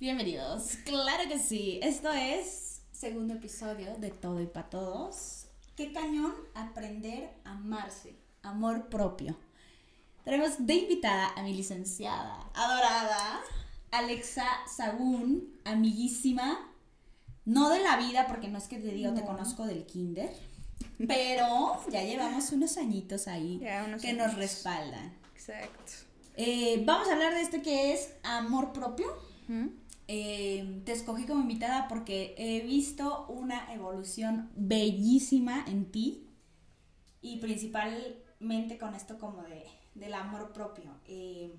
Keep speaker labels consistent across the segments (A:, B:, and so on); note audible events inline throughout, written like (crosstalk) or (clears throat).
A: Bienvenidos. Claro que sí. Esto es segundo episodio de Todo y para Todos. Qué cañón aprender a amarse. Amor propio. Tenemos de invitada a mi licenciada, adorada, Alexa Sagún, amiguísima. No de la vida, porque no es que te diga, te conozco del kinder. Pero ya llevamos unos añitos ahí que nos respaldan.
B: Exacto.
A: Eh, vamos a hablar de esto que es amor propio. Eh, te escogí como invitada porque he visto una evolución bellísima en ti y principalmente con esto como de, del amor propio. Eh,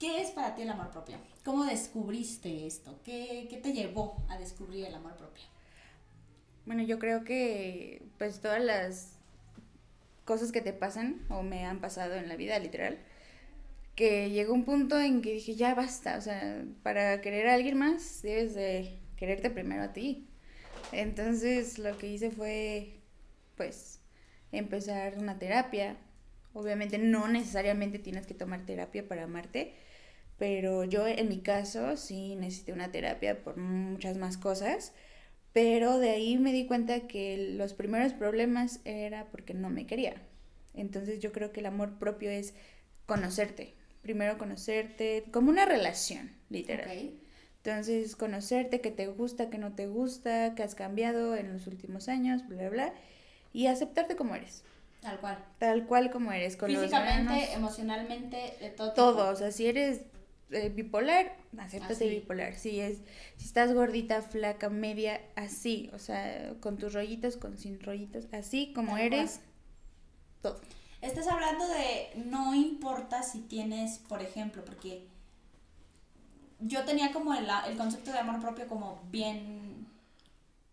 A: ¿Qué es para ti el amor propio? ¿Cómo descubriste esto? ¿Qué, ¿Qué, te llevó a descubrir el amor propio?
B: Bueno, yo creo que pues todas las cosas que te pasan o me han pasado en la vida, literal, que llegó un punto en que dije, ya basta, o sea, para querer a alguien más debes de quererte primero a ti. Entonces lo que hice fue, pues, empezar una terapia. Obviamente no necesariamente tienes que tomar terapia para amarte, pero yo en mi caso sí necesité una terapia por muchas más cosas pero de ahí me di cuenta que los primeros problemas era porque no me quería. Entonces yo creo que el amor propio es conocerte. Primero conocerte como una relación, literal. Entonces conocerte, que te gusta, que no te gusta, que has cambiado en los últimos años, bla, bla, bla. Y aceptarte como eres.
A: Tal cual.
B: Tal cual como eres.
A: Con Físicamente, emocionalmente, de todo.
B: Todo, o sea, si eres eh, bipolar, acéptate bipolar. Si es, si estás gordita, flaca, media, así, o sea, con tus rollitos, con sin rollitos, así como eres, todo.
A: Estás hablando de no importa si tienes, por ejemplo, porque yo tenía como el, el concepto de amor propio como bien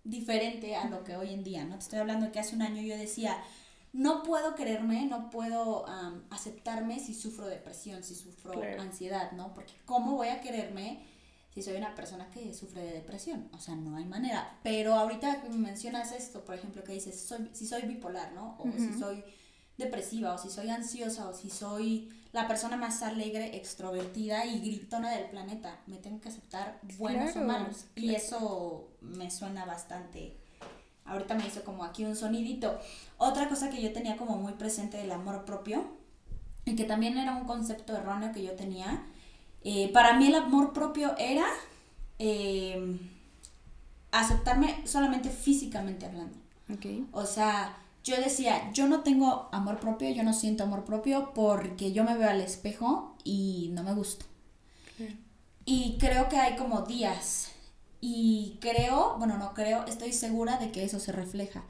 A: diferente a lo que hoy en día, ¿no? Te estoy hablando que hace un año yo decía, no puedo quererme, no puedo aceptarme si sufro depresión, si sufro ansiedad, ¿no? Porque ¿cómo voy a quererme si soy una persona que sufre de depresión? O sea, no hay manera. Pero ahorita que me mencionas esto, por ejemplo, que dices, soy, si soy bipolar, ¿no? O si soy depresiva, o si soy ansiosa, o si soy la persona más alegre, extrovertida y gritona del planeta, me tengo que aceptar buenos o malos. Y eso me suena bastante ahorita me hizo como aquí un sonidito. Otra cosa que yo tenía como muy presente del amor propio, y que también era un concepto erróneo que yo tenía, eh, para mí el amor propio era eh, aceptarme solamente físicamente hablando. O sea, yo decía, yo no tengo amor propio, yo no siento amor propio porque yo me veo al espejo y no me gusto. Y creo que hay como días y creo, bueno, no creo, estoy segura de que eso se refleja.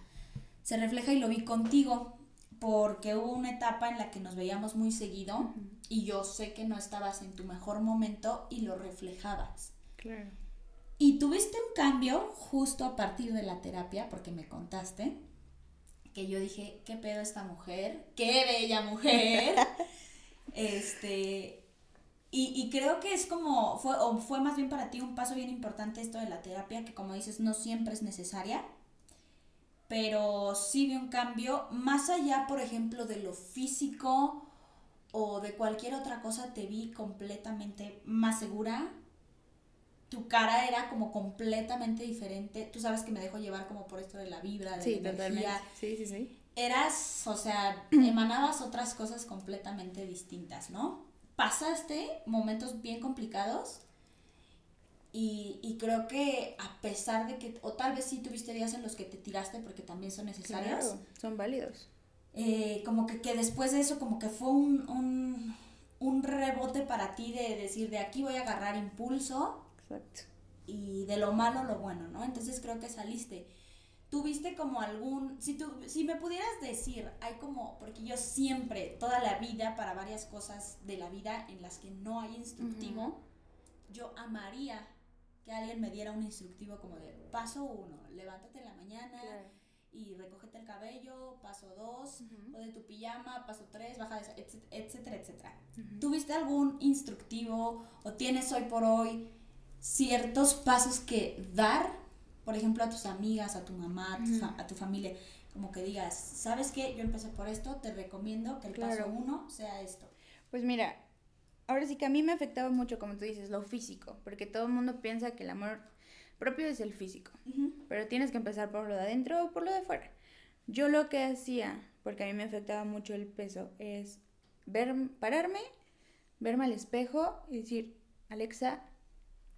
A: Se refleja y lo vi contigo, porque hubo una etapa en la que nos veíamos muy seguido y yo sé que no estabas en tu mejor momento y lo reflejabas. Claro. Y tuviste un cambio justo a partir de la terapia, porque me contaste que yo dije, ¿qué pedo esta mujer? ¡Qué bella mujer! (laughs) este, y, creo que es como, fue, o fue más bien para ti un paso bien importante esto de la terapia, que como dices, no siempre es necesaria, pero sí vi un cambio, más allá, por ejemplo, de lo físico o de cualquier otra cosa, te vi completamente más segura. Tu cara era como completamente diferente. Tú sabes que me dejo llevar como por esto de la vibra, de
B: sí, la energía. Sí, sí, sí.
A: Eras, o sea, (clears throat) emanabas otras cosas completamente distintas, ¿no? pasaste momentos bien complicados y, creo que a pesar de que, o tal vez sí tuviste días en los que te tiraste porque también son necesarios.
B: son válidos.
A: Eh, como que, que, después de eso, como que fue un, un, un, rebote para ti de decir, de aquí voy a agarrar impulso. Exacto. Y de lo malo, lo bueno, ¿no? Entonces creo que saliste. ¿Tuviste como algún, si, tú, si me pudieras decir, hay como, porque yo siempre, toda la vida, para varias cosas de la vida en las que no hay instructivo, yo amaría que alguien me diera un instructivo como de paso uno, levántate en la mañana y recógete el cabello, paso dos, o de tu pijama, paso tres, baja de etcétera, etcétera. ¿Tuviste algún instructivo o tienes hoy por hoy ciertos pasos que dar por ejemplo, a tus amigas, a tu mamá, a tu, familia, como que digas, ¿sabes qué? Yo empecé por esto, te recomiendo que el paso uno sea esto.
B: Pues mira, ahora sí que a mí me afectaba mucho, como tú dices, lo físico, porque todo el mundo piensa que el amor propio es el físico, pero tienes que empezar por lo de adentro o por lo de fuera. Yo lo que hacía, porque a mí me afectaba mucho el peso, es ver, pararme, verme al espejo y decir, Alexa,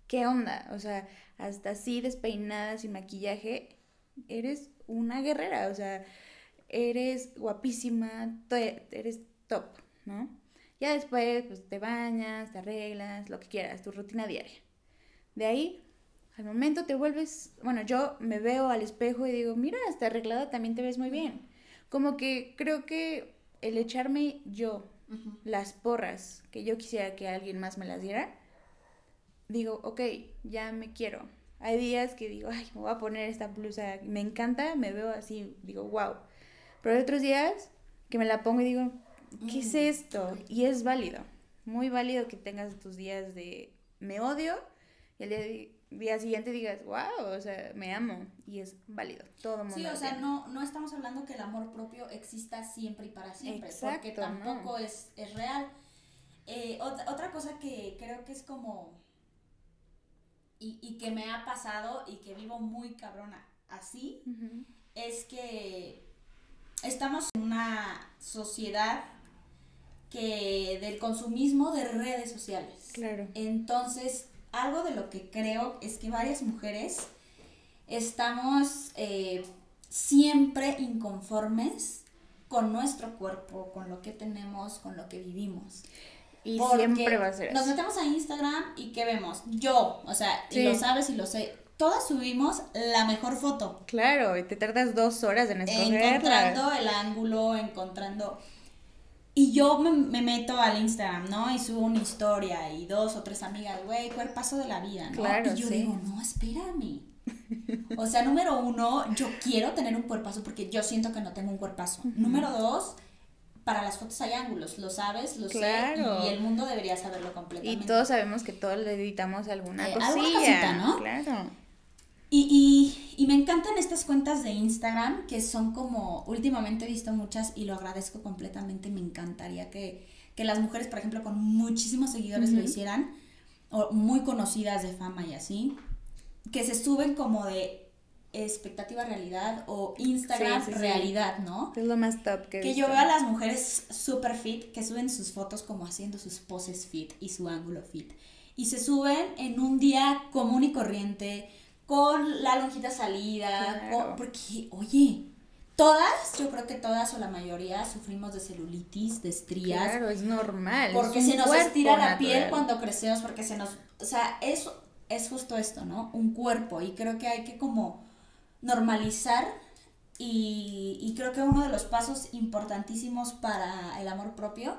B: ¿qué onda? O sea, hasta así despeinada, sin maquillaje, eres una guerrera, o sea, eres guapísima, eres top, ¿no? Ya después, pues te bañas, te arreglas, lo que quieras, tu rutina diaria. De ahí, al momento te vuelves, bueno, yo me veo al espejo y digo, mira, está arreglada también te ves muy bien. Como que creo que el echarme yo las porras que yo quisiera que alguien más me las diera, digo, ok, ya me quiero. Hay días que digo, ay, me voy a poner esta blusa, me encanta, me veo así, digo, wow. Pero hay otros días que me la pongo y digo, ¿qué es mm, esto? Y es válido, muy válido que tengas tus días de me odio y el día, día siguiente digas, wow, o sea, me amo y es válido, todo mundo.
A: Sí, o sea, no, no estamos hablando que el amor propio exista siempre y para siempre, porque tampoco es, es, real. Eh, otra, otra cosa que creo que es como y, y, que me ha pasado y que vivo muy cabrona así, es que estamos en una sociedad que del consumismo de redes sociales.
B: Claro.
A: Entonces, algo de lo que creo es que varias mujeres estamos eh, siempre inconformes con nuestro cuerpo, con lo que tenemos, con lo que vivimos.
B: Y siempre va a ser
A: Nos metemos a Instagram y ¿qué vemos? Yo, o sea, y lo sabes y lo sé. Todas subimos la mejor foto.
B: Claro, y te tardas dos horas en escogerla.
A: Encontrando el ángulo, encontrando... Y yo me, meto al Instagram, ¿no? Y subo una historia y dos o tres amigas, güey, paso de la vida, ¿no? Claro, y yo digo, no, espérame. O sea, número uno, yo quiero tener un cuerpazo porque yo siento que no tengo un cuerpazo. Número dos, para las fotos hay ángulos, lo sabes, lo sé, y el mundo debería saberlo completamente.
B: Y todos sabemos que todos le editamos alguna eh, cosilla, ¿no? Claro.
A: Y, y, me encantan estas cuentas de Instagram que son como, últimamente he visto muchas y lo agradezco completamente, me encantaría que, las mujeres, por ejemplo, con muchísimos seguidores lo hicieran, o muy conocidas de fama y así, que se suben como de expectativa realidad o Instagram realidad, ¿no?
B: Es lo más top
A: que Que yo veo a las mujeres super fit que suben sus fotos como haciendo sus poses fit y su ángulo fit. Y se suben en un día común y corriente, con la lonjita salida, porque, oye, todas, yo creo que todas o la mayoría sufrimos de celulitis, de estrías.
B: Claro, es normal.
A: Porque se nos estira la piel cuando crecemos, porque se nos, o sea, es, es justo esto, ¿no? Un cuerpo y creo que hay que como normalizar y, creo que uno de los pasos importantísimos para el amor propio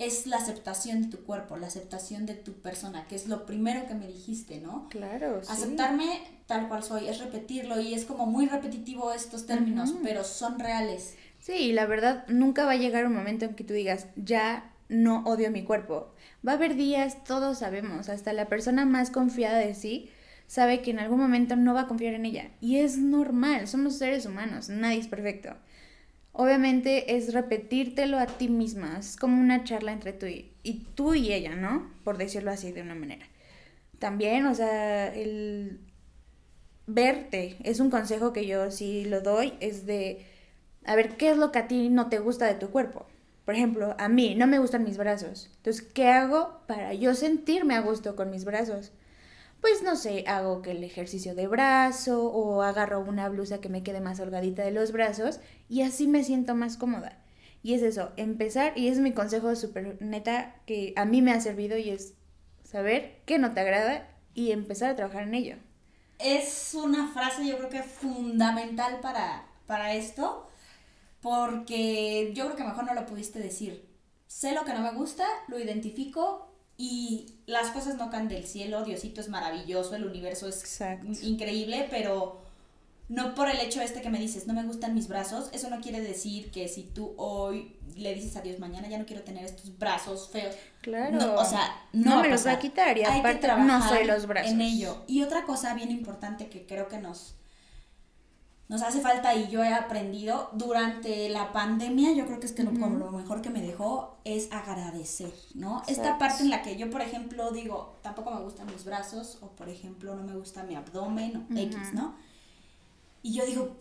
A: es la aceptación de tu cuerpo, la aceptación de tu persona, que es lo primero que me dijiste, ¿no?
B: Claro.
A: Aceptarme tal cual soy, es repetirlo y es como muy repetitivo estos términos, pero son reales.
B: Sí, la verdad, nunca va a llegar un momento en que tú digas, ya no odio mi cuerpo. Va a haber días, todos sabemos, hasta la persona más confiada de sí sabe que en algún momento no va a confiar en ella. Y es normal, somos seres humanos, nadie es perfecto. Obviamente es repetírtelo a ti misma, es como una charla entre tú y, tú y ella, ¿no? Por decirlo así de una manera. También, o sea, el verte es un consejo que yo sí lo doy, es de, a ver, ¿qué es lo que a ti no te gusta de tu cuerpo? Por ejemplo, a mí no me gustan mis brazos. Entonces, ¿qué hago para yo sentirme a gusto con mis brazos? Pues no sé, hago que el ejercicio de brazo o agarro una blusa que me quede más holgadita de los brazos y así me siento más cómoda. Y es eso, empezar, y es mi consejo súper neta que a mí me ha servido y es saber qué no te agrada y empezar a trabajar en ello.
A: Es una frase yo creo que fundamental para, para esto, porque yo creo que mejor no lo pudiste decir. Sé lo que no me gusta, lo identifico y las cosas no caen del cielo, Diosito es maravilloso, el universo es increíble, pero no por el hecho este que me dices, no me gustan mis brazos, eso no quiere decir que si tú hoy le dices a Dios, mañana ya no quiero tener estos brazos feos.
B: Claro.
A: o sea, no,
B: me los va a quitar y aparte no soy los brazos.
A: En ello. Y otra cosa bien importante que creo que nos nos hace falta y yo he aprendido durante la pandemia, yo creo que es que lo, lo mejor que me dejó es agradecer, ¿no? Esta parte en la que yo, por ejemplo, digo, tampoco me gustan mis brazos o, por ejemplo, no me gusta mi abdomen o X, ¿no? Y yo digo,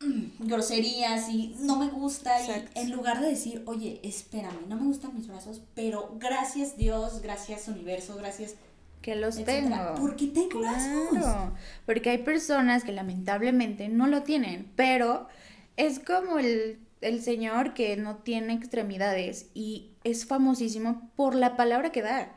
A: mm, groserías y no me gusta y en lugar de decir, oye, espérame, no me gustan mis brazos, pero gracias Dios, gracias universo, gracias
B: que los tengo.
A: Porque tengo claro,
B: Porque hay personas que lamentablemente no lo tienen, pero es como el, el señor que no tiene extremidades y es famosísimo por la palabra que da.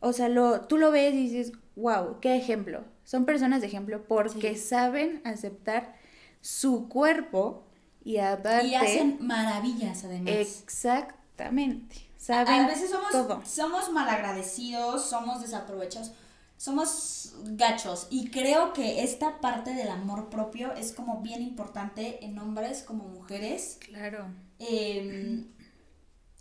B: O sea, lo, tú lo ves y dices, wow, qué ejemplo. Son personas de ejemplo porque saben aceptar su cuerpo y aparte...
A: Y hacen maravillas además.
B: Exactamente
A: a veces somos, somos malagradecidos, somos desaprovechados, somos gachos. Y creo que esta parte del amor propio es como bien importante en hombres como mujeres.
B: Claro.
A: Em,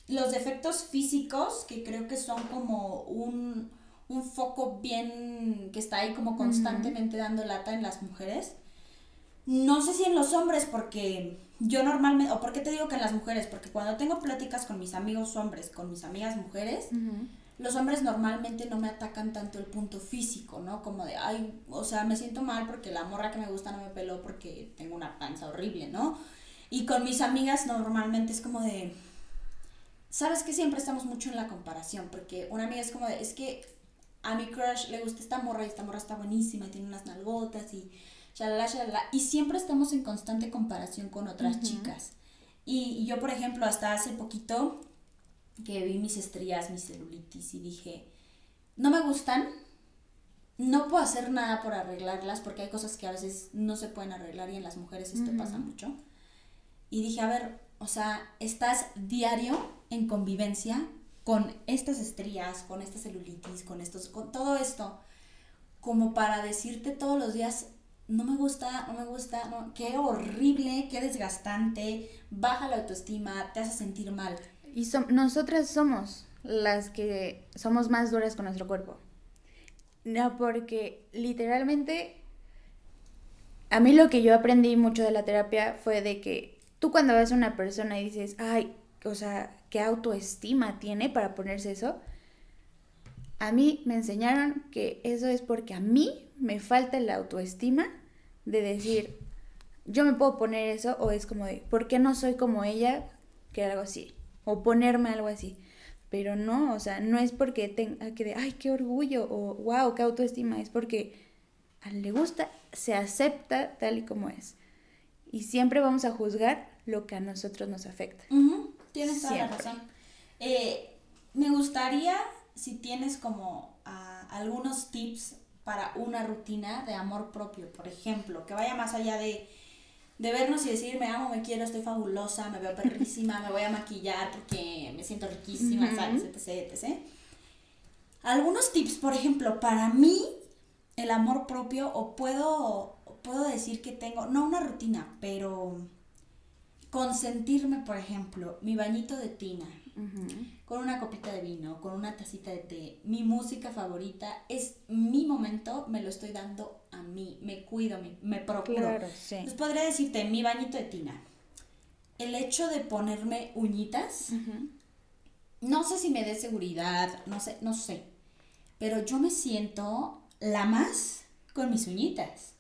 A: los defectos físicos, que creo que son como un, un foco bien que está ahí como constantemente dando lata en las mujeres. No sé si en los hombres, porque yo normalmente, o por qué te digo que en las mujeres, porque cuando tengo pláticas con mis amigos hombres, con mis amigas mujeres, los hombres normalmente no me atacan tanto el punto físico, ¿no? Como de, ay, o sea, me siento mal porque la morra que me gusta no me peló porque tengo una panza horrible, ¿no? Y con mis amigas normalmente es como de, sabes que siempre estamos mucho en la comparación, porque una amiga es como de, es que a mi crush le gusta esta morra y esta morra está buenísima y tiene unas nalgotas y y siempre estamos en constante comparación con otras chicas. Y, yo, por ejemplo, hasta hace poquito que vi mis estrías, mis celulitis y dije, no me gustan, no puedo hacer nada por arreglarlas porque hay cosas que a veces no se pueden arreglar y en las mujeres esto pasa mucho. Y dije, a ver, o sea, estás diario en convivencia con estas estrías, con esta celulitis, con estos, con todo esto, como para decirte todos los días, no me gusta, no me gusta, no, qué horrible, qué desgastante, baja la autoestima, te hace sentir mal.
B: Y nosotras somos las que somos más duras con nuestro cuerpo. No, porque literalmente a mí lo que yo aprendí mucho de la terapia fue de que tú cuando ves a una persona y dices, ay, o sea, ¿qué autoestima tiene para ponerse eso? A mí me enseñaron que eso es porque a mí me falta la autoestima de decir, yo me puedo poner eso, o es como de, ¿por qué no soy como ella? Que algo así, o ponerme algo así. Pero no, o sea, no es porque tenga que de, ay, qué orgullo, o wow, qué autoestima, es porque a le gusta, se acepta tal y como es. Y siempre vamos a juzgar lo que a nosotros nos afecta.
A: Tienes toda la razón. Eh, me gustaría, si tienes como ah, algunos tips para una rutina de amor propio, por ejemplo, que vaya más allá de, de vernos y decir, me amo, me quiero, estoy fabulosa, me veo perrísima, me voy a maquillar porque me siento riquísima, ¿sabes? Etc, etc. Algunos tips, por ejemplo, para mí, el amor propio, o puedo, puedo decir que tengo, no una rutina, pero consentirme, por ejemplo, mi bañito de tina, con una copita de vino, con una tacita de té, mi música favorita, es mi momento, me lo estoy dando a mí, me cuido, me, me procuro. Claro, Entonces podría decirte, mi bañito de tina, el hecho de ponerme uñitas, no sé si me dé seguridad, no sé, no sé, pero yo me siento la más con mis uñitas.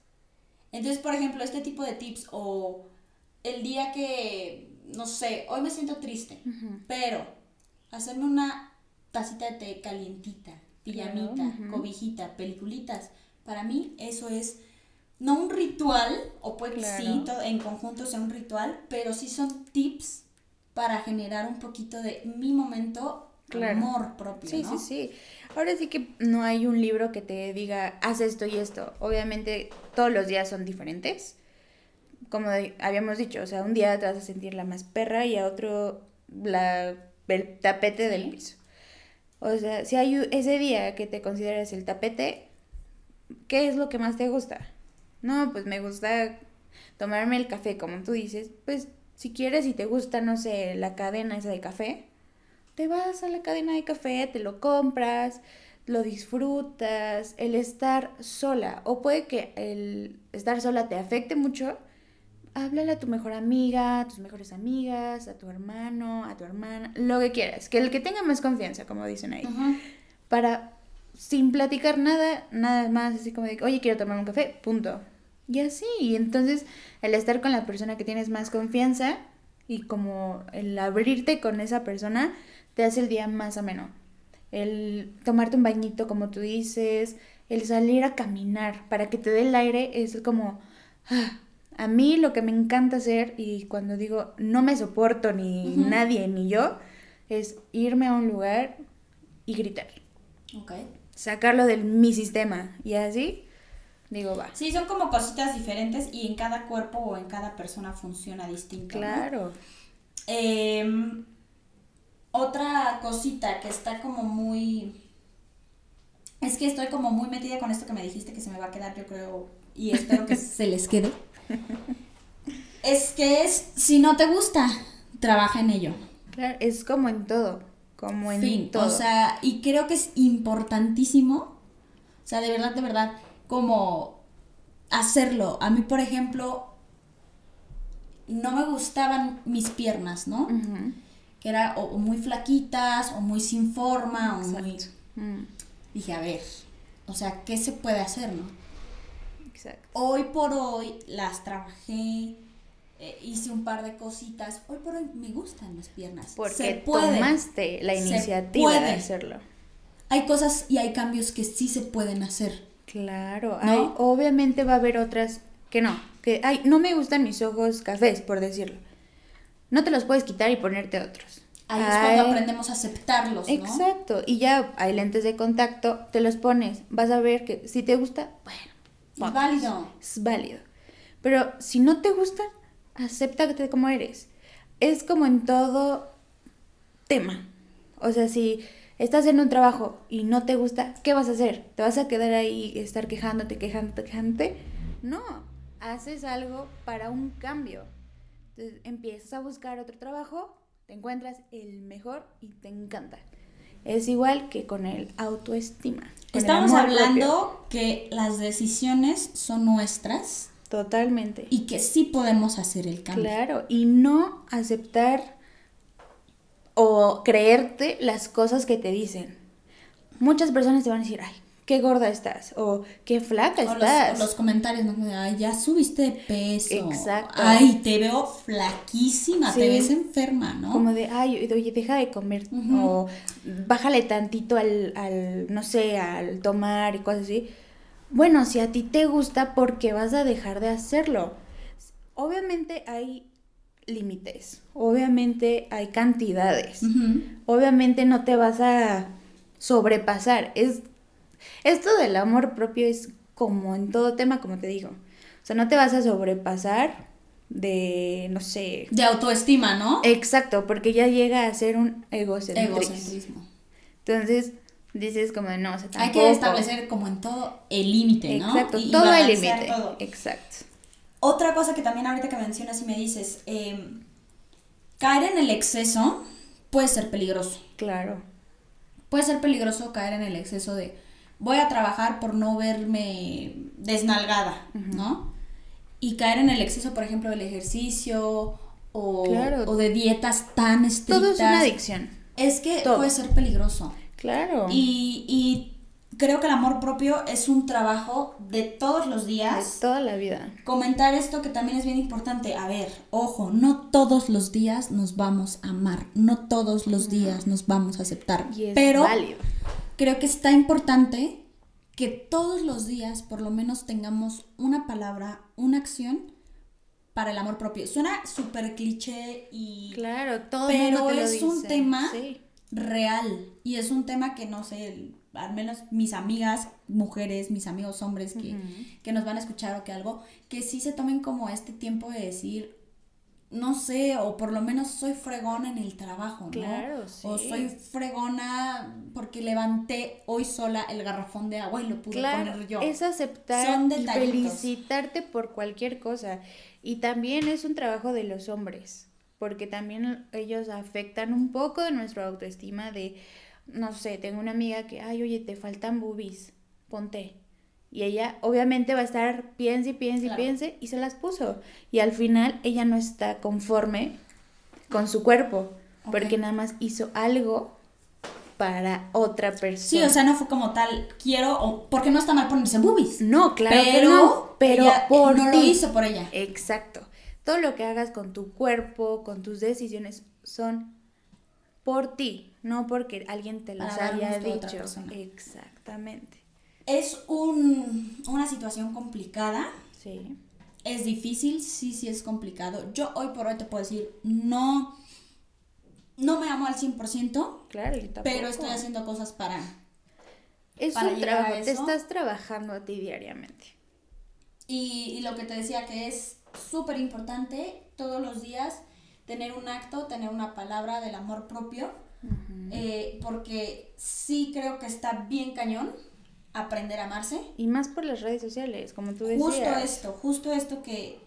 A: Entonces, por ejemplo, este tipo de tips o el día que no sé, hoy me siento triste, pero hacerme una tacita de té calientita, pijamita, cobijita, peliculitas, para mí eso es no un ritual, o puede que sí, en conjunto sea un ritual, pero sí son tips para generar un poquito de mi momento amor propio.
B: Sí, sí, sí. Ahora sí que no hay un libro que te diga, haz esto y esto. Obviamente todos los días son diferentes como habíamos dicho, o sea, un día te vas a sentir la más perra y a otro la, el tapete del piso. O sea, si hay ese día que te consideras el tapete, ¿qué es lo que más te gusta? No, pues me gusta tomarme el café, como tú dices, pues si quieres y te gusta, no sé, la cadena esa de café, te vas a la cadena de café, te lo compras, lo disfrutas, el estar sola, o puede que el estar sola te afecte mucho, háblale a tu mejor amiga, a tus mejores amigas, a tu hermano, a tu hermana, lo que quieras, que el que tenga más confianza, como dicen ahí, para sin platicar nada, nada más, así como de, oye, quiero tomar un café, punto. Y así, y entonces el estar con la persona que tienes más confianza y como el abrirte con esa persona te hace el día más ameno. El tomarte un bañito, como tú dices, el salir a caminar para que te dé el aire es como, ah, a mí lo que me encanta hacer y cuando digo no me soporto ni nadie ni yo, es irme a un lugar y gritar
A: Ok.
B: sacarlo de mi sistema y así digo va
A: Sí, son como cositas diferentes y en cada cuerpo o en cada persona funciona distinto. ¿no?
B: claro
A: Em, otra cosita que está como muy... Es que estoy como muy metida con esto que me dijiste que se me va a quedar, yo creo, y espero que (laughs) se les quede. Es que es, si no te gusta, trabaja en ello.
B: claro es como en todo como en
A: Fin,
B: todo
A: o sea, y creo que es importantísimo, o sea, de verdad, de verdad, como hacerlo. A mí, por ejemplo, no me gustaban mis piernas, ¿no? Que era o, o muy flaquitas o muy sin forma o muy
B: Mm,
A: dije a ver o sea qué se puede hacer no
B: exacto.
A: Hoy por hoy las trabajé eh, hice un par de cositas. Hoy por hoy me gustan las piernas.
B: Porque
A: se puede.
B: tomaste la iniciativa de hacerlo.
A: Hay cosas y hay cambios que sí se pueden hacer.
B: Claro
A: ¿No?
B: hay- obviamente va a haber otras que no que ay no me gustan mis ojos cafés por decirlo. No te los puedes quitar y ponerte otros.
A: Ahí es cuando aprendemos a aceptarlos no
B: Exacto, y ya hay lentes de contacto, te los pones, vas a ver que si te gusta, bueno,
A: es válido
B: es válido. Pero si no te gusta, acéptate como eres. Es como en todo tema. O sea, si estás en un trabajo y no te gusta, ¿qué vas a hacer? ¿Te vas a quedar ahí, estar quejándote, quejándote, quejándote? No, haces algo para un cambio. Entonces empiezas a buscar otro trabajo, te encuentras el mejor y te encanta. Es igual que con el autoestima. con el
A: estamos
B: propio.
A: hablando que las decisiones son nuestras
B: Totalmente.
A: y que sí podemos hacer el cambio
B: Claro, y no aceptar o creerte las cosas que te dicen. Muchas personas te van a decir, ay, qué gorda estás, o qué flaca
A: O los,
B: estás.
A: o los comentarios, ¿no? Ay, ya subiste de peso.
B: Exacto.
A: Ay, te veo flaquísima, te ves enferma, ¿no?
B: Como de, ay, oye, deja de comer, o bájale tantito al, al, no sé, al tomar y cosas así. Bueno, si a ti te gusta, ¿por qué vas a dejar de hacerlo? Obviamente hay límites, obviamente hay cantidades. Obviamente no te vas a sobrepasar. Es, esto del amor propio es como en todo tema, como te digo. O sea, no te vas a sobrepasar de, no sé.
A: De autoestima, ¿no?
B: Exacto, porque ya llega a ser un egocentrismo.
A: Egocentrismo.
B: Entonces, dices como, no, o sea,
A: Hay
B: tampoco.
A: que establecer como en todo el límite, ¿no?
B: Exacto,
A: Y- y
B: todo el límite. Exacto.
A: Otra cosa que también ahorita que mencionas y me dices, eh, caer en el exceso puede ser peligroso.
B: Claro.
A: Puede ser peligroso caer en el exceso de voy a trabajar por no verme desnalgada. ¿no? Y caer en el exceso, por ejemplo, del ejercicio o,
B: Claro.
A: o de dietas tan estrictas.
B: Todo es una adicción.
A: Es que
B: Todo.
A: puede ser peligroso.
B: Claro.
A: Y, y creo que el amor propio es un trabajo de todos los
B: de
A: días.
B: toda la vida.
A: Comentar esto que también es bien importante. A ver, ojo, no todos los días nos vamos a amar, no todos los días nos vamos a aceptar.
B: Y es
A: pero
B: válido.
A: Creo que está importante que todos los días por lo menos tengamos una palabra, una acción para el amor propio. Suena súper cliché y
B: Claro, todo el mundo
A: pero
B: te lo
A: es un tema
B: Sí.
A: real y es un tema que no sé, al menos mis amigas mujeres, mis amigos hombres que, que nos van a escuchar o que algo, que sí se tomen como este tiempo de decir, no sé, o por lo menos soy fregona en el trabajo, ¿no?
B: Claro,
A: O
B: sí.
A: soy fregona porque levanté hoy sola el garrafón de agua y lo pude
B: Claro,
A: poner yo.
B: es aceptar
A: Son
B: y felicitarte por cualquier cosa. Y también es un trabajo de los hombres, porque también ellos afectan un poco de nuestra autoestima de, no sé, tengo una amiga que, ay, oye, te faltan boobies, ponte. Y ella obviamente va a estar piense y piense y piense y se las puso. Y al final ella no está conforme con su cuerpo porque nada más hizo algo para otra persona.
A: Sí, o sea, no fue como tal, quiero, o porque no está mal ponerse boobies.
B: no, claro
A: pero,
B: que no, pero
A: ella,
B: por
A: no lo
B: ti.
A: hizo por ella.
B: Exacto. Todo lo que hagas con tu cuerpo, con tus decisiones, son por ti, no porque alguien te las haya dicho. Exactamente.
A: Es un, una situación complicada,
B: Sí.
A: es difícil, sí, sí es complicado. Yo hoy por hoy te puedo decir, no, no me amo al 100%,
B: Claro,
A: pero estoy haciendo cosas para...
B: Es
A: para
B: un trabajo, te estás trabajando a ti diariamente.
A: Y, y lo que te decía que es súper importante todos los días tener un acto, tener una palabra del amor propio, eh, porque sí creo que está bien cañón aprender a amarse.
B: Y más por las redes sociales, como tú decías.
A: Justo esto, justo esto que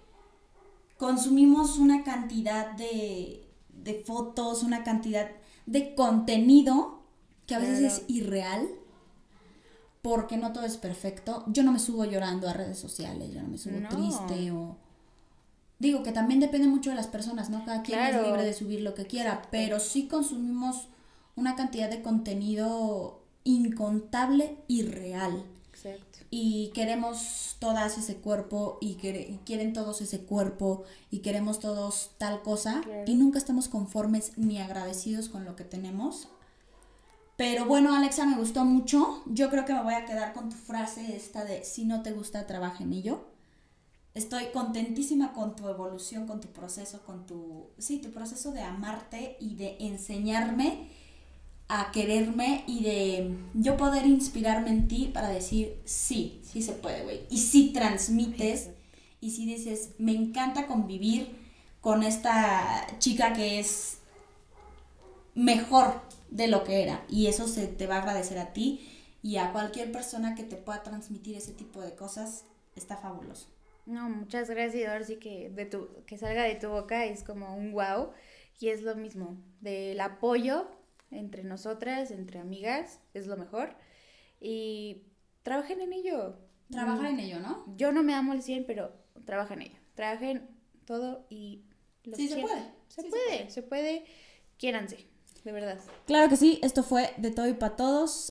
A: consumimos una cantidad de, de fotos, una cantidad de contenido que a veces
B: Claro.
A: es irreal. Porque no todo es perfecto. Yo no me subo llorando a redes sociales, yo no me subo
B: No.
A: triste o... Digo que también depende mucho de las personas, ¿no? Cada quien
B: Claro.
A: es libre de subir lo que quiera, pero sí consumimos una cantidad de contenido incontable y real
B: Exacto.
A: y queremos todas ese cuerpo y, quieren todos ese cuerpo y queremos todos tal cosa
B: Claro.
A: y nunca estamos conformes ni agradecidos con lo que tenemos. Pero bueno, Alexa, me gustó mucho. Yo creo que me voy a quedar con tu frase esta de si no te gusta, trabaja en ello. Estoy contentísima con tu evolución, con tu proceso, con tu, sí, tu proceso de amarte y de enseñarme a quererme y de yo poder inspirarme en ti para decir, sí, sí se puede, güey. Y sí transmites y sí dices, me encanta convivir con esta chica que es mejor de lo que era. Y eso se te va a agradecer a ti y a cualquier persona que te pueda transmitir ese tipo de cosas. Está fabuloso.
B: No, muchas gracias. Ahora sí que, de tu, que salga de tu boca es como un wow. Y es lo mismo, del apoyo entre nosotras, entre amigas, es lo mejor. Y trabajen en ello.
A: Trabajar en ello, ¿no?
B: Yo no me amo al 100, pero trabaja en ello. Trabajen todo y... lo
A: Sí, se puede.
B: Se
A: Sí, se
B: puede, se puede. Quiéranse, de verdad.
A: Claro que sí, esto fue de todo y para todos.